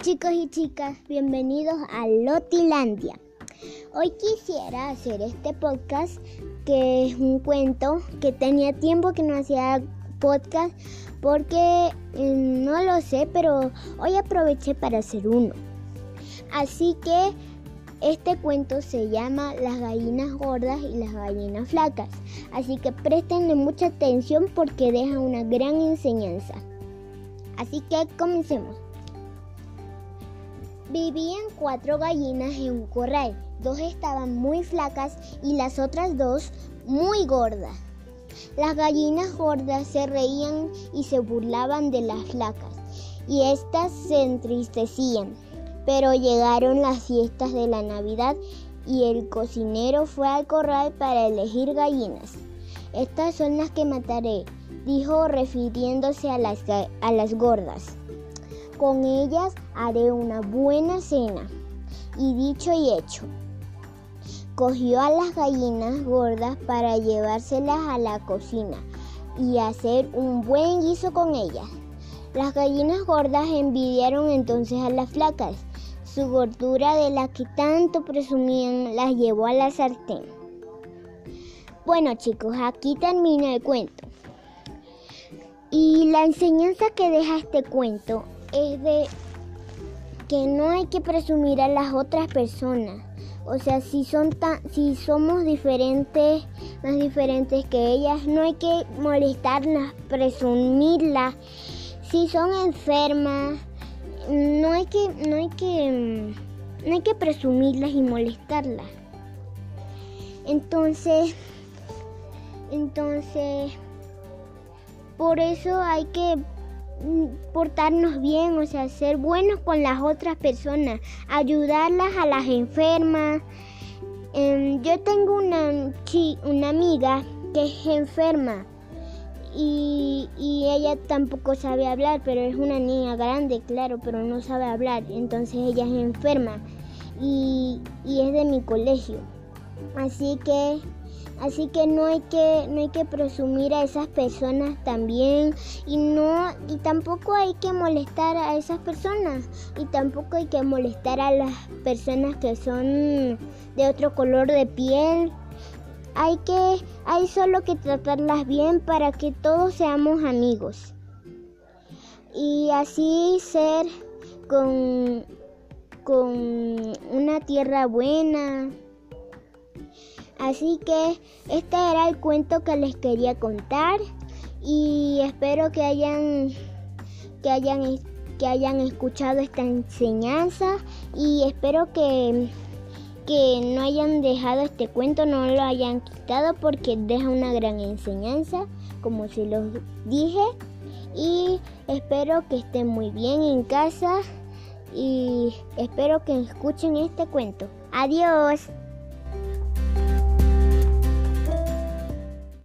chicos y chicas, bienvenidos a Lotilandia. Hoy quisiera hacer este podcast que es un cuento que tenía tiempo que no hacía podcast porque mm, no lo sé, pero hoy aproveché para hacer uno. Así que este cuento se llama Las gallinas gordas y las gallinas flacas. Así que prestenle mucha atención porque deja una gran enseñanza. Así que comencemos. Vivían cuatro gallinas en un corral. Dos estaban muy flacas y las otras dos muy gordas. Las gallinas gordas se reían y se burlaban de las flacas y éstas se entristecían. Pero llegaron las fiestas de la Navidad y el cocinero fue al corral para elegir gallinas. Estas son las que mataré, dijo refiriéndose a las, a las gordas. Con ellas haré una buena cena. Y dicho y hecho, cogió a las gallinas gordas para llevárselas a la cocina y hacer un buen guiso con ellas. Las gallinas gordas envidiaron entonces a las flacas. Su gordura de la que tanto presumían las llevó a la sartén. Bueno chicos, aquí termina el cuento. Y la enseñanza que deja este cuento es de que no hay que presumir a las otras personas. O sea, si son tan, si somos diferentes, más diferentes que ellas, no hay que molestarlas, presumirlas. Si son enfermas, no hay que, no hay que, no hay que presumirlas y molestarlas. Entonces, entonces, por eso hay que portarnos bien, o sea, ser buenos con las otras personas, ayudarlas a las enfermas. Em, yo tengo una, una amiga que es enferma y, ella tampoco sabe hablar, pero es una niña grande, claro, pero no sabe hablar, entonces ella es enferma y, y es de mi colegio. Así que Así que no hay que no hay que presumir a esas personas también y no y tampoco hay que molestar a esas personas y tampoco hay que molestar a las personas que son de otro color de piel. Hay que hay solo que tratarlas bien para que todos seamos amigos. Y así ser con con una tierra buena. Así que este era el cuento que les quería contar y espero que hayan que hayan que hayan escuchado esta enseñanza y espero que que no hayan dejado este cuento, no lo hayan quitado porque deja una gran enseñanza, como se los dije. Y espero que estén muy bien en casa y espero que escuchen este cuento. Adiós.